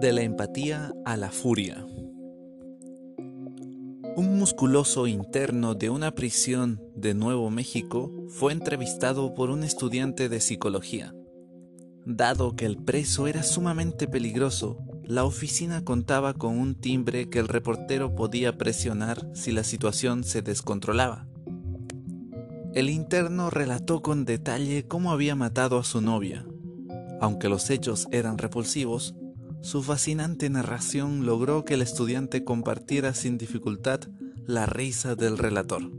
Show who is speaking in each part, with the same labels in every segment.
Speaker 1: De la empatía a la furia. Un musculoso interno de una prisión de Nuevo México fue entrevistado por un estudiante de psicología. Dado que el preso era sumamente peligroso, la oficina contaba con un timbre que el reportero podía presionar si la situación se descontrolaba. El interno relató con detalle cómo había matado a su novia. Aunque los hechos eran repulsivos, su fascinante narración logró que el estudiante compartiera sin dificultad la risa del relator.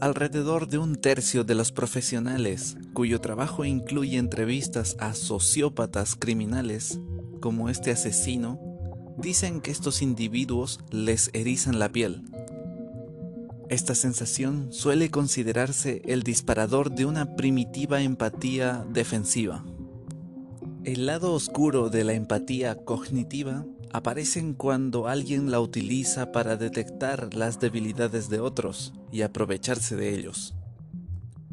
Speaker 1: Alrededor de un tercio de los profesionales cuyo trabajo incluye entrevistas a sociópatas criminales, como este asesino, dicen que estos individuos les erizan la piel. Esta sensación suele considerarse el disparador de una primitiva empatía defensiva. El lado oscuro de la empatía cognitiva aparece cuando alguien la utiliza para detectar las debilidades de otros y aprovecharse de ellos.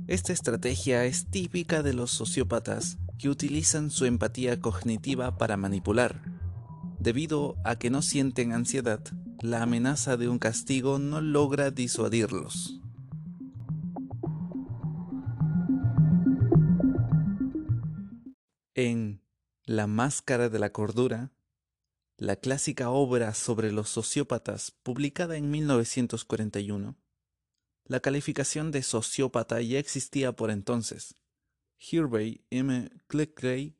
Speaker 1: Esta estrategia es típica de los sociópatas que utilizan su empatía cognitiva para manipular. Debido a que no sienten ansiedad, la amenaza de un castigo no logra disuadirlos. La Máscara de la Cordura, la clásica obra sobre los sociópatas publicada en 1941, la calificación de sociópata ya existía por entonces. Hervey M. Cleckley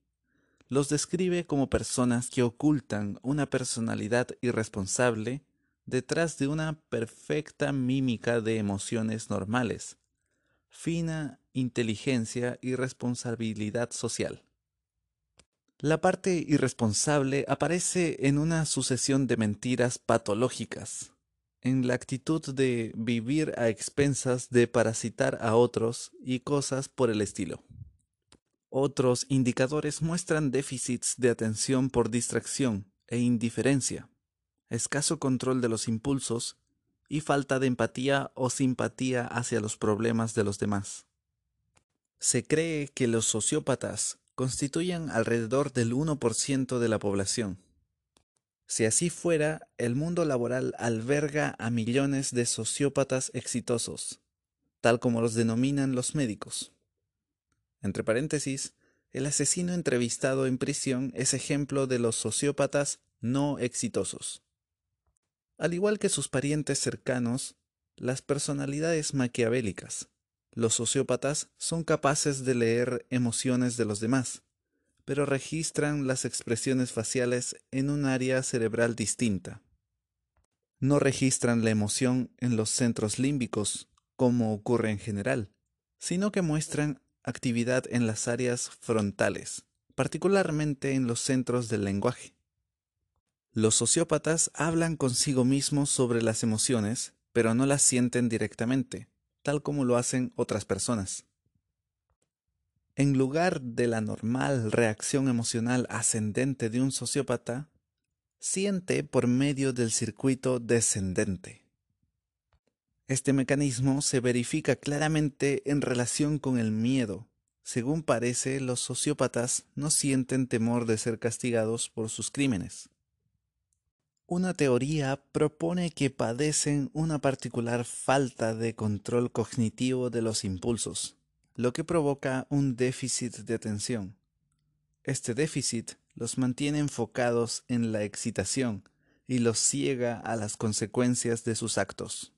Speaker 1: los describe como personas que ocultan una personalidad irresponsable detrás de una perfecta mímica de emociones normales, fina inteligencia y responsabilidad social. La parte irresponsable aparece en una sucesión de mentiras patológicas, en la actitud de vivir a expensas de parasitar a otros y cosas por el estilo. Otros indicadores muestran déficits de atención por distracción e indiferencia, escaso control de los impulsos y falta de empatía o simpatía hacia los problemas de los demás. Se cree que los sociópatas constituyen alrededor del 1% de la población. Si así fuera, el mundo laboral alberga a millones de sociópatas exitosos, tal como los denominan los médicos. Entre paréntesis, el asesino entrevistado en prisión es ejemplo de los sociópatas no exitosos. Al igual que sus parientes cercanos, las personalidades maquiavélicas, los sociópatas son capaces de leer emociones de los demás, pero registran las expresiones faciales en un área cerebral distinta. No registran la emoción en los centros límbicos, como ocurre en general, sino que muestran actividad en las áreas frontales, particularmente en los centros del lenguaje. Los sociópatas hablan consigo mismos sobre las emociones, pero no las sienten directamente, tal como lo hacen otras personas. En lugar de la normal reacción emocional ascendente de un sociópata, siente por medio del circuito descendente. Este mecanismo se verifica claramente en relación con el miedo. Según parece, los sociópatas no sienten temor de ser castigados por sus crímenes. Una teoría propone que padecen una particular falta de control cognitivo de los impulsos, lo que provoca un déficit de atención. Este déficit los mantiene enfocados en la excitación y los ciega a las consecuencias de sus actos.